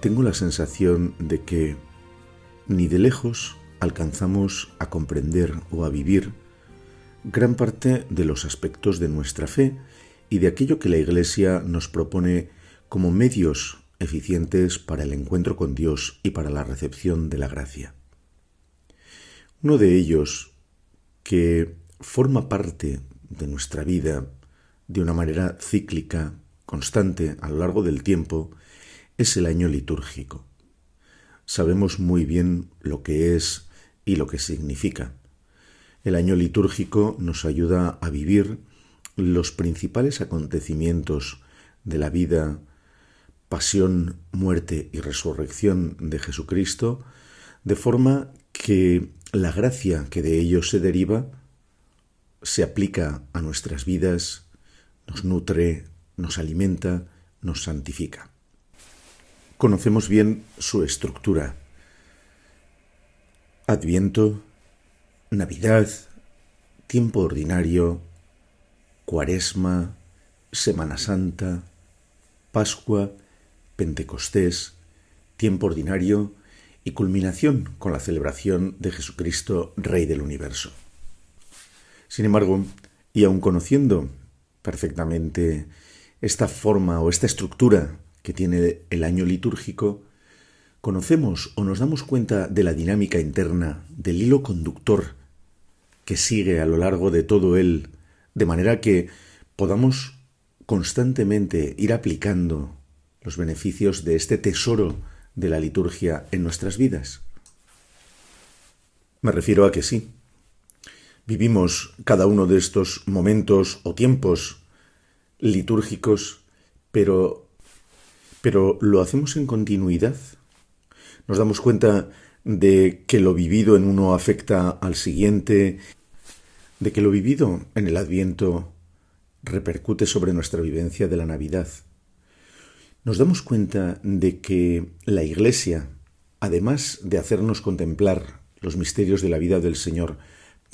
tengo la sensación de que ni de lejos alcanzamos a comprender o a vivir gran parte de los aspectos de nuestra fe y de aquello que la Iglesia nos propone como medios eficientes para el encuentro con Dios y para la recepción de la gracia. Uno de ellos, que forma parte de nuestra vida de una manera cíclica, constante a lo largo del tiempo, es el año litúrgico. Sabemos muy bien lo que es y lo que significa. El año litúrgico nos ayuda a vivir los principales acontecimientos de la vida, pasión, muerte y resurrección de Jesucristo, de forma que la gracia que de ello se deriva se aplica a nuestras vidas, nos nutre, nos alimenta, nos santifica. Conocemos bien su estructura. Adviento, Navidad, tiempo ordinario, Cuaresma, Semana Santa, Pascua, Pentecostés, tiempo ordinario y culminación con la celebración de Jesucristo, Rey del universo. Sin embargo, y aun conociendo perfectamente esta forma o esta estructura que tiene el año litúrgico, conocemos o nos damos cuenta de la dinámica interna, del hilo conductor que sigue a lo largo de todo él, de manera que podamos constantemente ir aplicando los beneficios de este tesoro de la liturgia en nuestras vidas? Me refiero a que sí. Vivimos cada uno de estos momentos o tiempos litúrgicos, pero pero lo hacemos en continuidad. Nos damos cuenta de que lo vivido en uno afecta al siguiente, de que lo vivido en el Adviento repercute sobre nuestra vivencia de la Navidad. Nos damos cuenta de que la Iglesia, además de hacernos contemplar los misterios de la vida del Señor,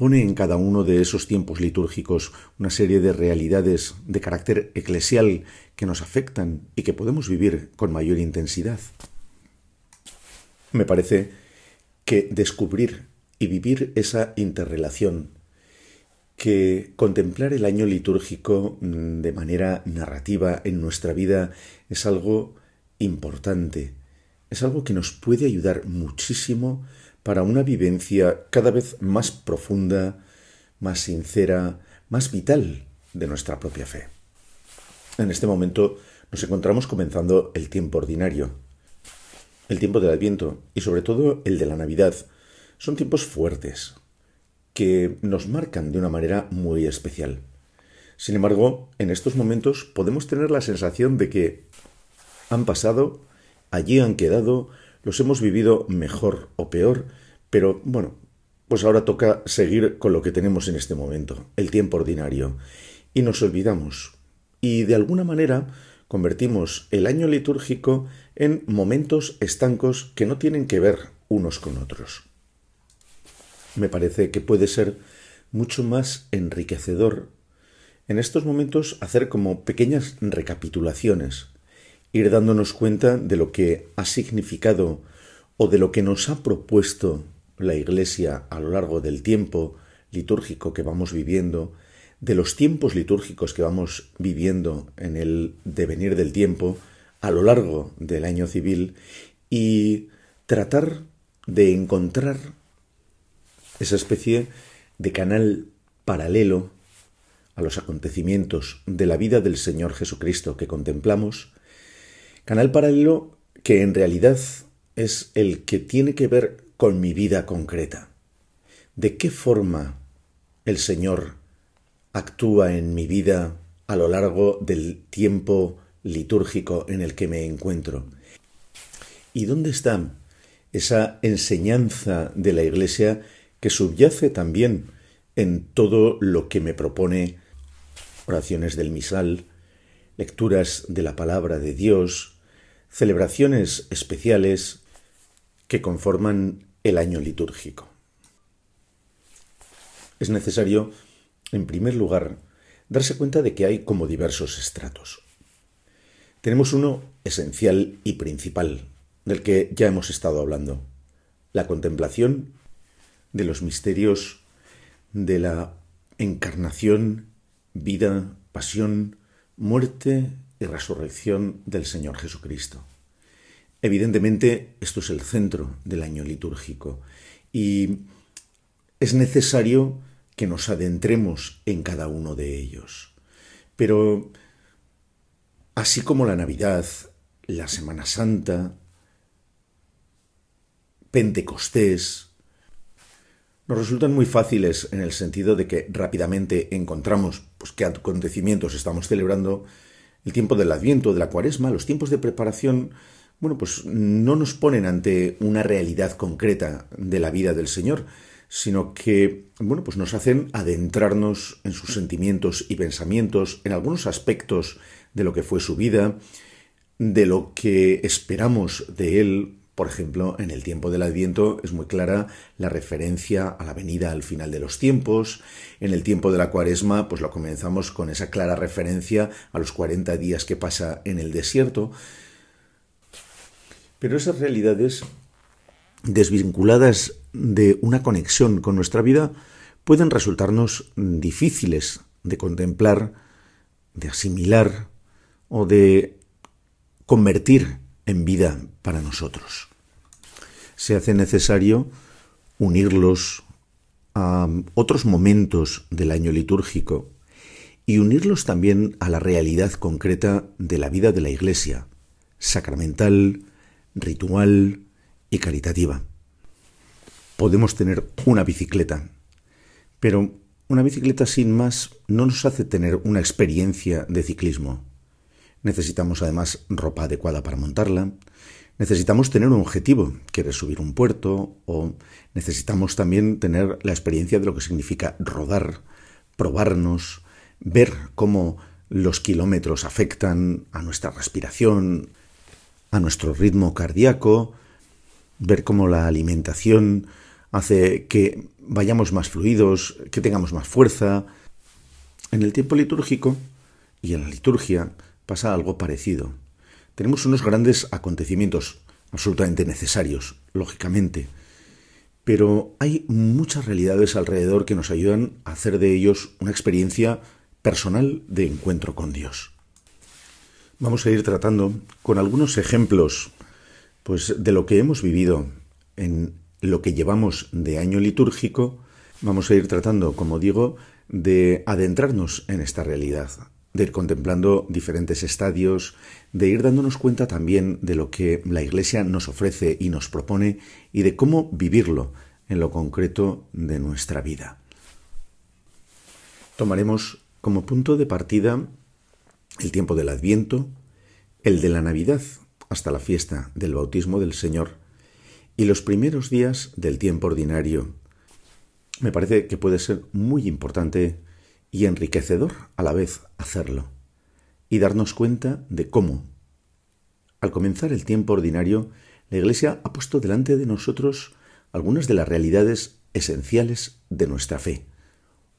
pone en cada uno de esos tiempos litúrgicos una serie de realidades de carácter eclesial que nos afectan y que podemos vivir con mayor intensidad. Me parece que descubrir y vivir esa interrelación, que contemplar el año litúrgico mm, de manera narrativa en nuestra vida es algo importante, es algo que nos puede ayudar muchísimo para una vivencia cada vez más profunda, más sincera, más vital de nuestra propia fe. En este momento nos encontramos comenzando el tiempo ordinario. El tiempo del Adviento y sobre todo el de la Navidad son tiempos fuertes que nos marcan de una manera muy especial. Sin embargo, en estos momentos podemos tener la sensación de que han pasado, allí han quedado, los hemos vivido mejor o peor, pero bueno, pues ahora toca seguir con lo que tenemos en este momento, el tiempo ordinario, y nos olvidamos. Y de alguna manera convertimos el año litúrgico en momentos estancos que no tienen que ver unos con otros. Me parece que puede ser mucho más enriquecedor en estos momentos hacer como pequeñas recapitulaciones ir dándonos cuenta de lo que ha significado o de lo que nos ha propuesto la Iglesia a lo largo del tiempo litúrgico que vamos viviendo, de los tiempos litúrgicos que vamos viviendo en el devenir del tiempo a lo largo del año civil y tratar de encontrar esa especie de canal paralelo a los acontecimientos de la vida del Señor Jesucristo que contemplamos Canal paralelo que en realidad es el que tiene que ver con mi vida concreta. ¿De qué forma el Señor actúa en mi vida a lo largo del tiempo litúrgico en el que me encuentro? ¿Y dónde está esa enseñanza de la Iglesia que subyace también en todo lo que me propone oraciones del misal, lecturas de la palabra de Dios, celebraciones especiales que conforman el año litúrgico. Es necesario, en primer lugar, darse cuenta de que hay como diversos estratos. Tenemos uno esencial y principal, del que ya hemos estado hablando, la contemplación de los misterios de la encarnación, vida, pasión, muerte y resurrección del Señor Jesucristo. Evidentemente, esto es el centro del año litúrgico y es necesario que nos adentremos en cada uno de ellos. Pero, así como la Navidad, la Semana Santa, Pentecostés, nos resultan muy fáciles en el sentido de que rápidamente encontramos pues, qué acontecimientos estamos celebrando, el tiempo del Adviento, de la Cuaresma, los tiempos de preparación, bueno, pues no nos ponen ante una realidad concreta de la vida del Señor, sino que, bueno, pues nos hacen adentrarnos en sus sentimientos y pensamientos, en algunos aspectos de lo que fue su vida, de lo que esperamos de él por ejemplo, en el tiempo del Adviento es muy clara la referencia a la venida al final de los tiempos. En el tiempo de la Cuaresma, pues lo comenzamos con esa clara referencia a los 40 días que pasa en el desierto. Pero esas realidades desvinculadas de una conexión con nuestra vida pueden resultarnos difíciles de contemplar, de asimilar o de convertir en vida para nosotros. Se hace necesario unirlos a otros momentos del año litúrgico y unirlos también a la realidad concreta de la vida de la Iglesia, sacramental, ritual y caritativa. Podemos tener una bicicleta, pero una bicicleta sin más no nos hace tener una experiencia de ciclismo. Necesitamos además ropa adecuada para montarla. Necesitamos tener un objetivo, quieres subir un puerto o necesitamos también tener la experiencia de lo que significa rodar, probarnos, ver cómo los kilómetros afectan a nuestra respiración, a nuestro ritmo cardíaco, ver cómo la alimentación hace que vayamos más fluidos, que tengamos más fuerza. En el tiempo litúrgico y en la liturgia pasa algo parecido. Tenemos unos grandes acontecimientos absolutamente necesarios, lógicamente, pero hay muchas realidades alrededor que nos ayudan a hacer de ellos una experiencia personal de encuentro con Dios. Vamos a ir tratando con algunos ejemplos pues de lo que hemos vivido en lo que llevamos de año litúrgico, vamos a ir tratando, como digo, de adentrarnos en esta realidad, de ir contemplando diferentes estadios, de ir dándonos cuenta también de lo que la Iglesia nos ofrece y nos propone y de cómo vivirlo en lo concreto de nuestra vida. Tomaremos como punto de partida el tiempo del Adviento, el de la Navidad hasta la fiesta del bautismo del Señor y los primeros días del tiempo ordinario. Me parece que puede ser muy importante y enriquecedor a la vez hacerlo y darnos cuenta de cómo, al comenzar el tiempo ordinario, la Iglesia ha puesto delante de nosotros algunas de las realidades esenciales de nuestra fe,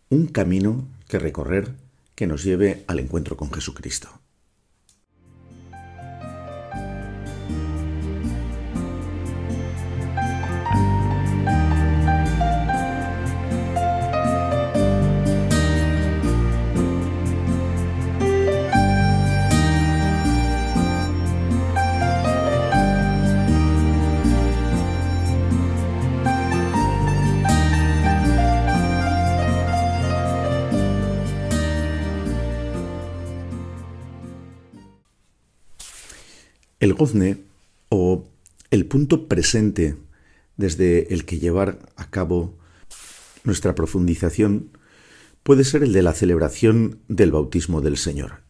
un camino que recorrer que nos lleve al encuentro con Jesucristo. O el punto presente desde el que llevar a cabo nuestra profundización, puede ser el de la celebración del bautismo del Señor.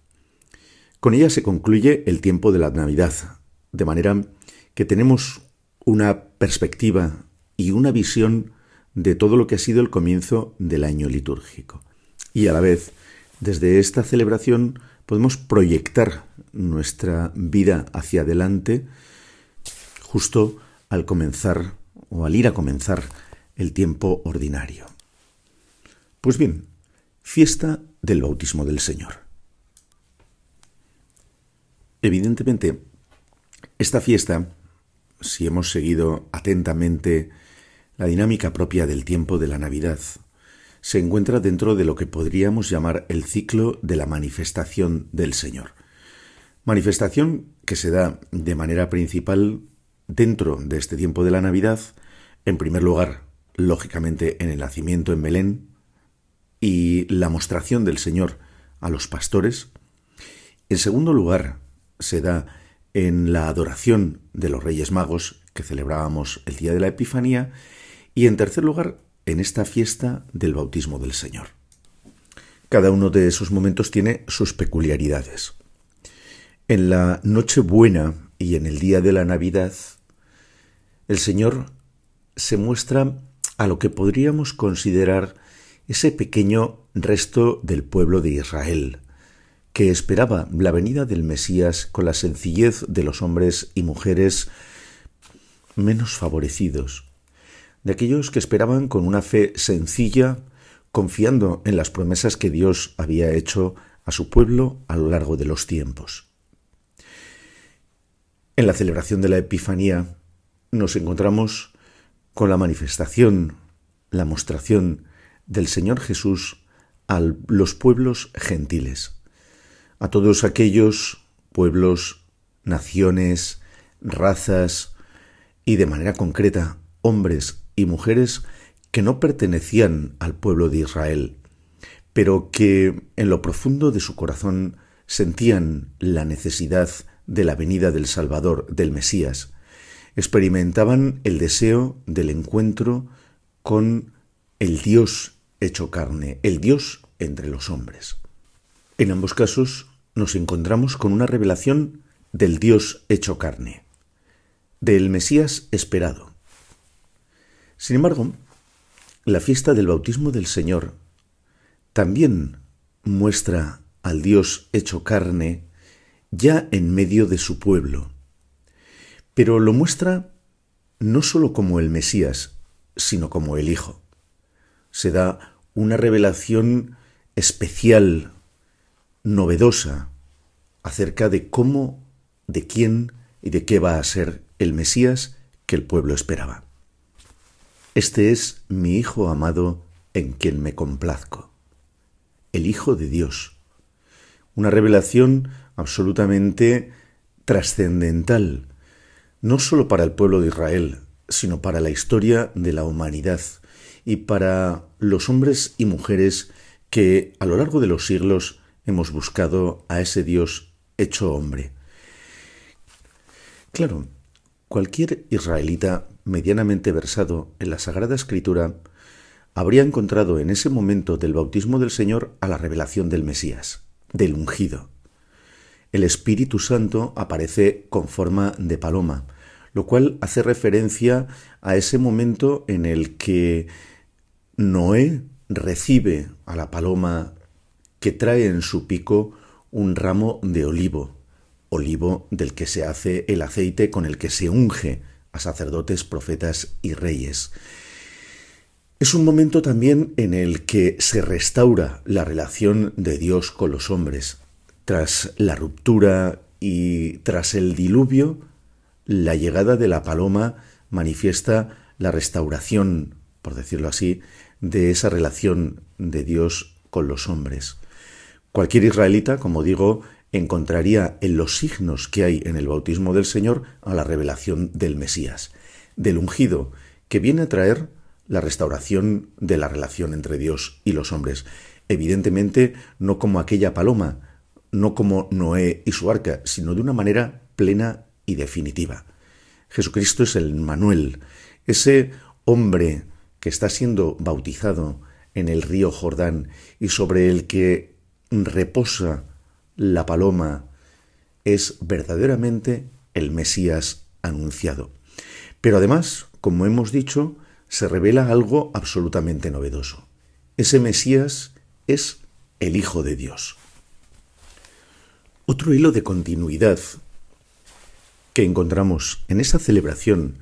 Con ella se concluye el tiempo de la Navidad, de manera que tenemos una perspectiva y una visión de todo lo que ha sido el comienzo del año litúrgico. Y a la vez, desde esta celebración podemos proyectar nuestra vida hacia adelante justo al comenzar o al ir a comenzar el tiempo ordinario. Pues bien, fiesta del bautismo del Señor. Evidentemente, esta fiesta, si hemos seguido atentamente la dinámica propia del tiempo de la Navidad, se encuentra dentro de lo que podríamos llamar el ciclo de la manifestación del Señor. Manifestación que se da de manera principal dentro de este tiempo de la Navidad, en primer lugar, lógicamente, en el nacimiento en Belén y la mostración del Señor a los pastores. En segundo lugar, se da en la adoración de los Reyes Magos que celebrábamos el día de la Epifanía y en tercer lugar en esta fiesta del bautismo del Señor. Cada uno de esos momentos tiene sus peculiaridades. En la Nochebuena y en el día de la Navidad, el Señor se muestra a lo que podríamos considerar ese pequeño resto del pueblo de Israel, que esperaba la venida del Mesías con la sencillez de los hombres y mujeres menos favorecidos, de aquellos que esperaban con una fe sencilla, confiando en las promesas que Dios había hecho a su pueblo a lo largo de los tiempos. En la celebración de la Epifanía nos encontramos con la manifestación, la mostración del Señor Jesús a los pueblos gentiles, a todos aquellos pueblos, naciones, razas y de manera concreta hombres y mujeres que no pertenecían al pueblo de Israel, pero que en lo profundo de su corazón sentían la necesidad de la venida del Salvador, del Mesías, experimentaban el deseo del encuentro con el Dios hecho carne, el Dios entre los hombres. En ambos casos nos encontramos con una revelación del Dios hecho carne, del Mesías esperado, sin embargo, la fiesta del bautismo del Señor también muestra al Dios hecho carne ya en medio de su pueblo, pero lo muestra no sólo como el Mesías, sino como el Hijo. Se da una revelación especial, novedosa, acerca de cómo, de quién y de qué va a ser el Mesías que el pueblo esperaba. Este es mi Hijo amado en quien me complazco, el Hijo de Dios. Una revelación absolutamente trascendental, no sólo para el pueblo de Israel, sino para la historia de la humanidad y para los hombres y mujeres que a lo largo de los siglos hemos buscado a ese Dios hecho hombre. Claro, cualquier israelita medianamente versado en la Sagrada Escritura, habría encontrado en ese momento del bautismo del Señor a la revelación del Mesías, del ungido. El Espíritu Santo aparece con forma de paloma, lo cual hace referencia a ese momento en el que Noé recibe a la paloma que trae en su pico un ramo de olivo, olivo del que se hace el aceite con el que se unge a sacerdotes, profetas y reyes. Es un momento también en el que se restaura la relación de Dios con los hombres. Tras la ruptura y tras el diluvio, la llegada de la paloma manifiesta la restauración, por decirlo así, de esa relación de Dios con los hombres. Cualquier israelita, como digo, encontraría en los signos que hay en el bautismo del Señor a la revelación del Mesías, del ungido, que viene a traer la restauración de la relación entre Dios y los hombres. Evidentemente, no como aquella paloma, no como Noé y su arca, sino de una manera plena y definitiva. Jesucristo es el Manuel, ese hombre que está siendo bautizado en el río Jordán y sobre el que reposa la paloma es verdaderamente el Mesías anunciado. Pero además, como hemos dicho, se revela algo absolutamente novedoso. Ese Mesías es el Hijo de Dios. Otro hilo de continuidad que encontramos en esa celebración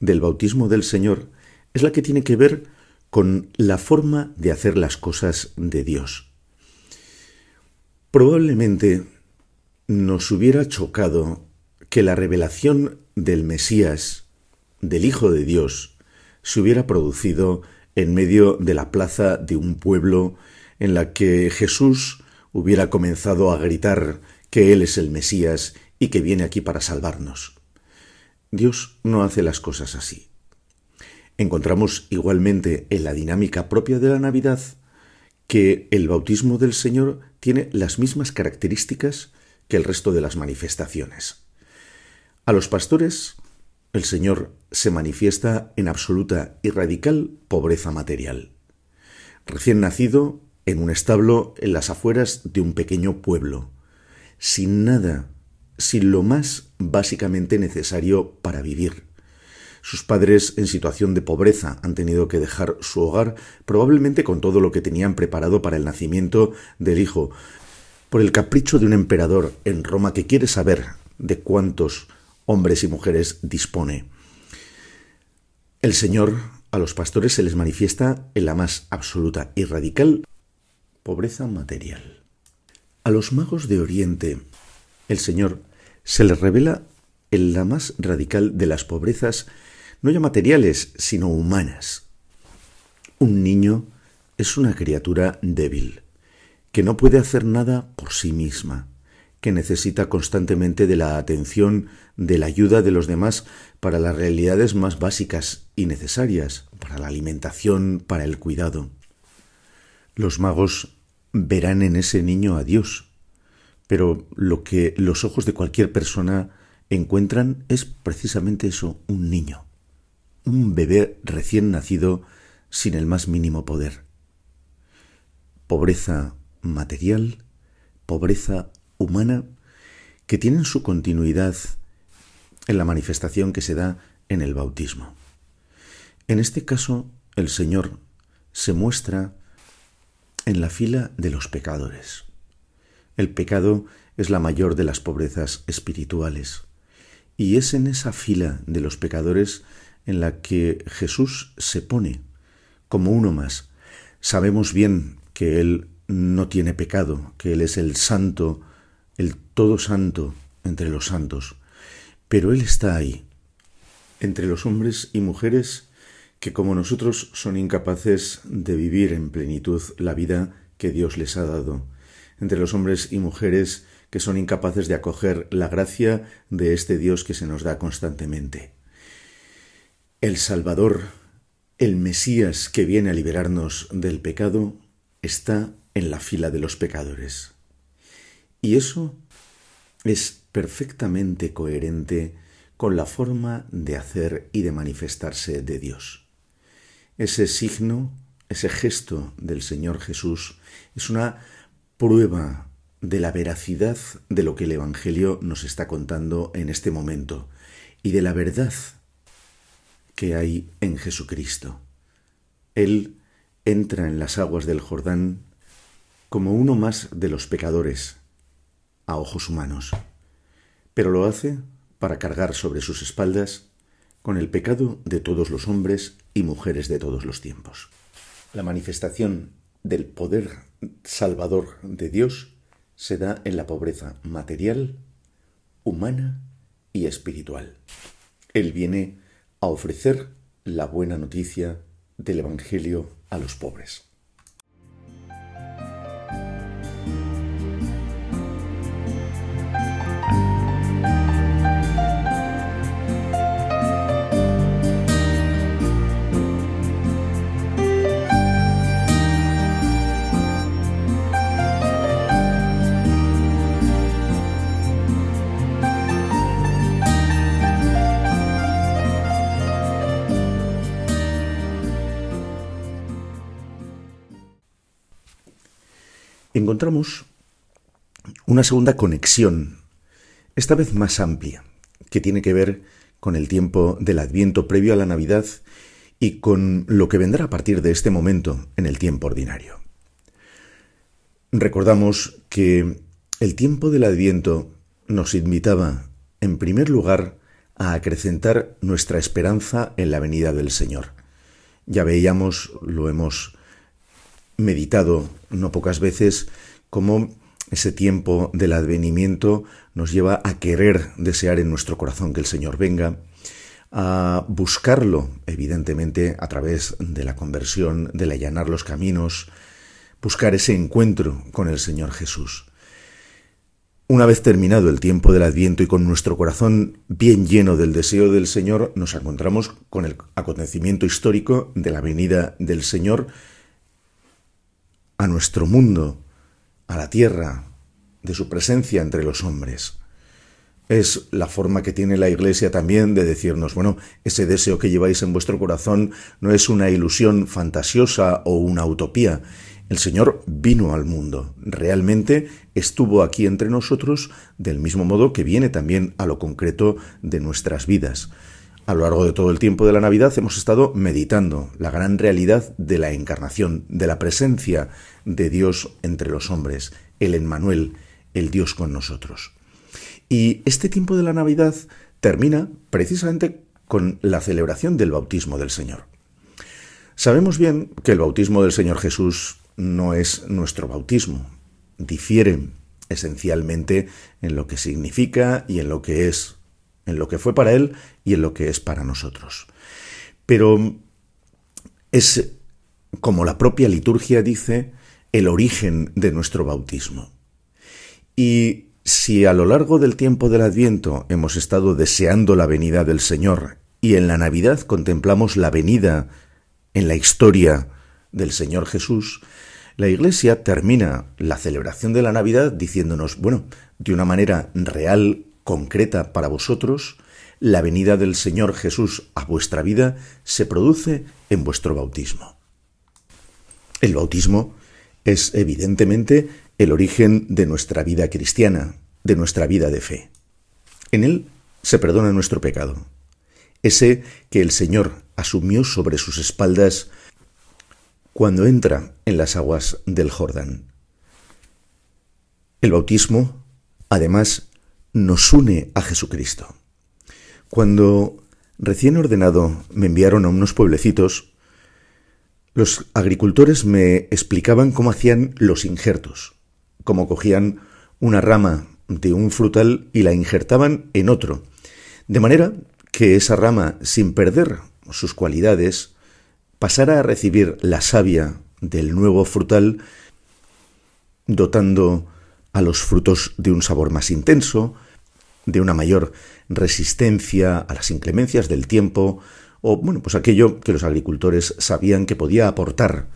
del bautismo del Señor es la que tiene que ver con la forma de hacer las cosas de Dios. Probablemente nos hubiera chocado que la revelación del Mesías, del Hijo de Dios, se hubiera producido en medio de la plaza de un pueblo en la que Jesús hubiera comenzado a gritar que Él es el Mesías y que viene aquí para salvarnos. Dios no hace las cosas así. Encontramos igualmente en la dinámica propia de la Navidad que el bautismo del Señor tiene las mismas características que el resto de las manifestaciones. A los pastores, el Señor se manifiesta en absoluta y radical pobreza material. Recién nacido en un establo en las afueras de un pequeño pueblo, sin nada, sin lo más básicamente necesario para vivir. Sus padres en situación de pobreza han tenido que dejar su hogar, probablemente con todo lo que tenían preparado para el nacimiento del hijo, por el capricho de un emperador en Roma que quiere saber de cuántos hombres y mujeres dispone. El Señor a los pastores se les manifiesta en la más absoluta y radical pobreza material. A los magos de Oriente, el Señor se les revela en la más radical de las pobrezas no ya materiales, sino humanas. Un niño es una criatura débil, que no puede hacer nada por sí misma, que necesita constantemente de la atención, de la ayuda de los demás para las realidades más básicas y necesarias, para la alimentación, para el cuidado. Los magos verán en ese niño a Dios, pero lo que los ojos de cualquier persona encuentran es precisamente eso, un niño un bebé recién nacido sin el más mínimo poder. Pobreza material, pobreza humana, que tienen su continuidad en la manifestación que se da en el bautismo. En este caso, el Señor se muestra en la fila de los pecadores. El pecado es la mayor de las pobrezas espirituales, y es en esa fila de los pecadores en la que Jesús se pone como uno más. Sabemos bien que Él no tiene pecado, que Él es el santo, el todo santo entre los santos, pero Él está ahí, entre los hombres y mujeres que como nosotros son incapaces de vivir en plenitud la vida que Dios les ha dado, entre los hombres y mujeres que son incapaces de acoger la gracia de este Dios que se nos da constantemente. El Salvador, el Mesías que viene a liberarnos del pecado, está en la fila de los pecadores. Y eso es perfectamente coherente con la forma de hacer y de manifestarse de Dios. Ese signo, ese gesto del Señor Jesús es una prueba de la veracidad de lo que el Evangelio nos está contando en este momento y de la verdad que hay en Jesucristo. Él entra en las aguas del Jordán como uno más de los pecadores a ojos humanos, pero lo hace para cargar sobre sus espaldas con el pecado de todos los hombres y mujeres de todos los tiempos. La manifestación del poder salvador de Dios se da en la pobreza material, humana y espiritual. Él viene a ofrecer la buena noticia del Evangelio a los pobres. Encontramos una segunda conexión, esta vez más amplia, que tiene que ver con el tiempo del Adviento previo a la Navidad y con lo que vendrá a partir de este momento en el tiempo ordinario. Recordamos que el tiempo del Adviento nos invitaba, en primer lugar, a acrecentar nuestra esperanza en la venida del Señor. Ya veíamos, lo hemos meditado no pocas veces, cómo ese tiempo del advenimiento nos lleva a querer desear en nuestro corazón que el Señor venga, a buscarlo, evidentemente, a través de la conversión, del allanar los caminos, buscar ese encuentro con el Señor Jesús. Una vez terminado el tiempo del Adviento y con nuestro corazón bien lleno del deseo del Señor, nos encontramos con el acontecimiento histórico de la venida del Señor a nuestro mundo, a la tierra, de su presencia entre los hombres. Es la forma que tiene la Iglesia también de decirnos, bueno, ese deseo que lleváis en vuestro corazón no es una ilusión fantasiosa o una utopía. El Señor vino al mundo, realmente estuvo aquí entre nosotros del mismo modo que viene también a lo concreto de nuestras vidas. A lo largo de todo el tiempo de la Navidad hemos estado meditando la gran realidad de la encarnación, de la presencia de Dios entre los hombres, el Emmanuel, el Dios con nosotros. Y este tiempo de la Navidad termina precisamente con la celebración del bautismo del Señor. Sabemos bien que el bautismo del Señor Jesús no es nuestro bautismo, difiere esencialmente en lo que significa y en lo que es en lo que fue para él y en lo que es para nosotros. Pero es, como la propia liturgia dice, el origen de nuestro bautismo. Y si a lo largo del tiempo del Adviento hemos estado deseando la venida del Señor y en la Navidad contemplamos la venida en la historia del Señor Jesús, la Iglesia termina la celebración de la Navidad diciéndonos, bueno, de una manera real concreta para vosotros, la venida del Señor Jesús a vuestra vida se produce en vuestro bautismo. El bautismo es evidentemente el origen de nuestra vida cristiana, de nuestra vida de fe. En él se perdona nuestro pecado, ese que el Señor asumió sobre sus espaldas cuando entra en las aguas del Jordán. El bautismo, además, nos une a Jesucristo. Cuando recién ordenado me enviaron a unos pueblecitos, los agricultores me explicaban cómo hacían los injertos, cómo cogían una rama de un frutal y la injertaban en otro, de manera que esa rama, sin perder sus cualidades, pasara a recibir la savia del nuevo frutal, dotando a los frutos de un sabor más intenso, de una mayor resistencia a las inclemencias del tiempo, o bueno, pues aquello que los agricultores sabían que podía aportar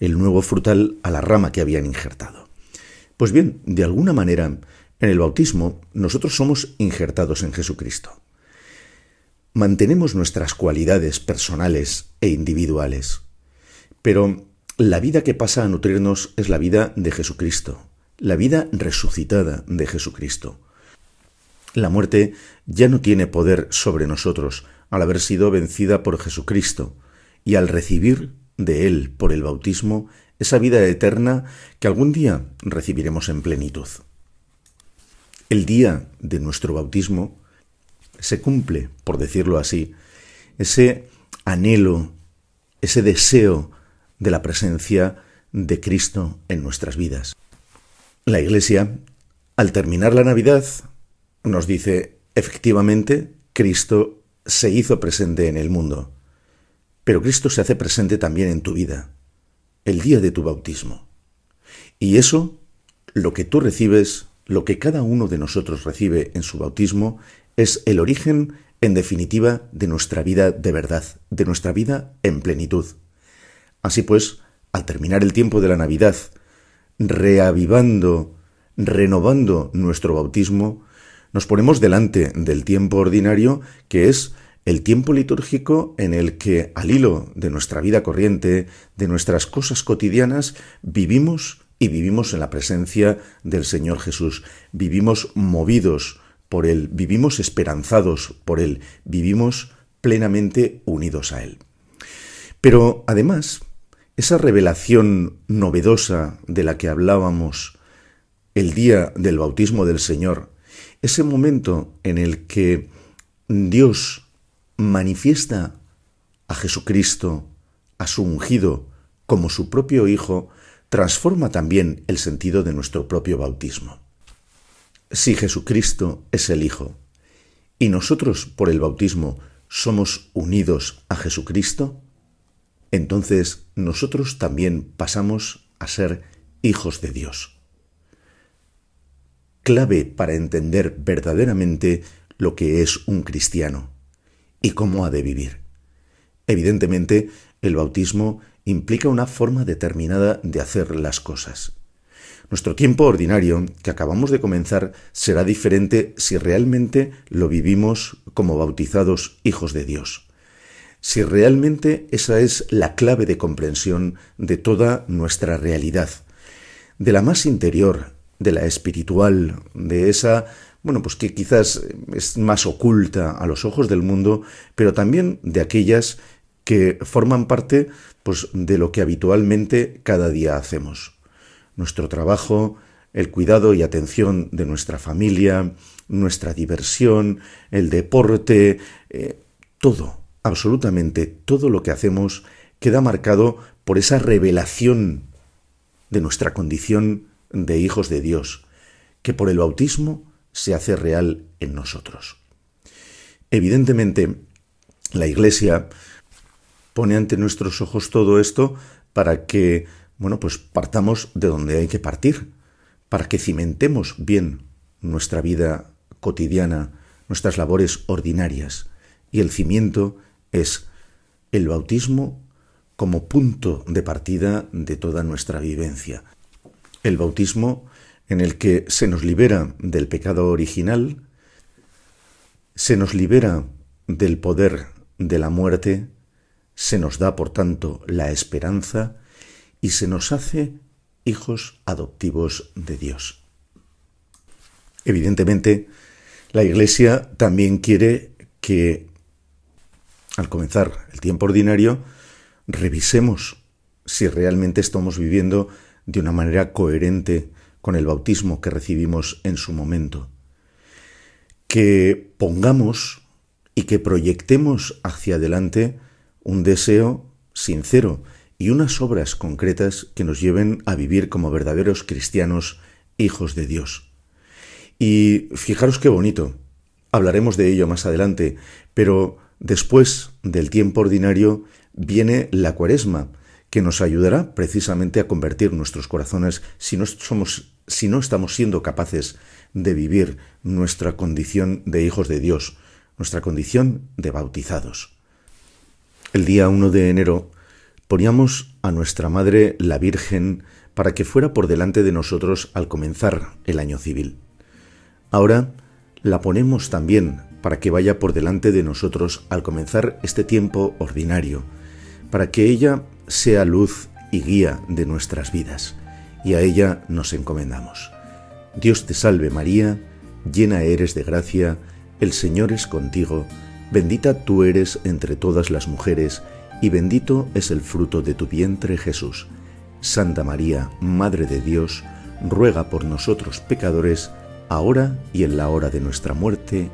el nuevo frutal a la rama que habían injertado. Pues bien, de alguna manera, en el bautismo nosotros somos injertados en Jesucristo. Mantenemos nuestras cualidades personales e individuales, pero la vida que pasa a nutrirnos es la vida de Jesucristo, la vida resucitada de Jesucristo. La muerte ya no tiene poder sobre nosotros al haber sido vencida por Jesucristo y al recibir de Él por el bautismo esa vida eterna que algún día recibiremos en plenitud. El día de nuestro bautismo se cumple, por decirlo así, ese anhelo, ese deseo de la presencia de Cristo en nuestras vidas. La Iglesia, al terminar la Navidad, nos dice, efectivamente, Cristo se hizo presente en el mundo, pero Cristo se hace presente también en tu vida, el día de tu bautismo. Y eso, lo que tú recibes, lo que cada uno de nosotros recibe en su bautismo, es el origen, en definitiva, de nuestra vida de verdad, de nuestra vida en plenitud. Así pues, al terminar el tiempo de la Navidad, reavivando, renovando nuestro bautismo, nos ponemos delante del tiempo ordinario, que es el tiempo litúrgico en el que, al hilo de nuestra vida corriente, de nuestras cosas cotidianas, vivimos y vivimos en la presencia del Señor Jesús. Vivimos movidos por Él, vivimos esperanzados por Él, vivimos plenamente unidos a Él. Pero además, esa revelación novedosa de la que hablábamos el día del bautismo del Señor, ese momento en el que Dios manifiesta a Jesucristo, a su ungido, como su propio Hijo, transforma también el sentido de nuestro propio bautismo. Si Jesucristo es el Hijo y nosotros por el bautismo somos unidos a Jesucristo, entonces nosotros también pasamos a ser hijos de Dios. Clave para entender verdaderamente lo que es un cristiano y cómo ha de vivir. Evidentemente, el bautismo implica una forma determinada de hacer las cosas. Nuestro tiempo ordinario, que acabamos de comenzar, será diferente si realmente lo vivimos como bautizados hijos de Dios. Si realmente esa es la clave de comprensión de toda nuestra realidad, de la más interior, de la espiritual, de esa, bueno, pues que quizás es más oculta a los ojos del mundo, pero también de aquellas que forman parte pues, de lo que habitualmente cada día hacemos. Nuestro trabajo, el cuidado y atención de nuestra familia, nuestra diversión, el deporte, eh, todo, absolutamente todo lo que hacemos queda marcado por esa revelación de nuestra condición de hijos de Dios, que por el bautismo se hace real en nosotros. Evidentemente, la Iglesia pone ante nuestros ojos todo esto para que bueno, pues partamos de donde hay que partir, para que cimentemos bien nuestra vida cotidiana, nuestras labores ordinarias. Y el cimiento es el bautismo como punto de partida de toda nuestra vivencia. El bautismo en el que se nos libera del pecado original, se nos libera del poder de la muerte, se nos da, por tanto, la esperanza y se nos hace hijos adoptivos de Dios. Evidentemente, la Iglesia también quiere que, al comenzar el tiempo ordinario, revisemos si realmente estamos viviendo de una manera coherente con el bautismo que recibimos en su momento. Que pongamos y que proyectemos hacia adelante un deseo sincero y unas obras concretas que nos lleven a vivir como verdaderos cristianos, hijos de Dios. Y fijaros qué bonito. Hablaremos de ello más adelante, pero después del tiempo ordinario viene la cuaresma, que nos ayudará precisamente a convertir nuestros corazones si no somos si no estamos siendo capaces de vivir nuestra condición de hijos de Dios, nuestra condición de bautizados. El día 1 de enero Poníamos a nuestra Madre la Virgen para que fuera por delante de nosotros al comenzar el año civil. Ahora la ponemos también para que vaya por delante de nosotros al comenzar este tiempo ordinario, para que ella sea luz y guía de nuestras vidas, y a ella nos encomendamos. Dios te salve María, llena eres de gracia, el Señor es contigo, bendita tú eres entre todas las mujeres, y bendito es el fruto de tu vientre Jesús. Santa María, Madre de Dios, ruega por nosotros pecadores, ahora y en la hora de nuestra muerte.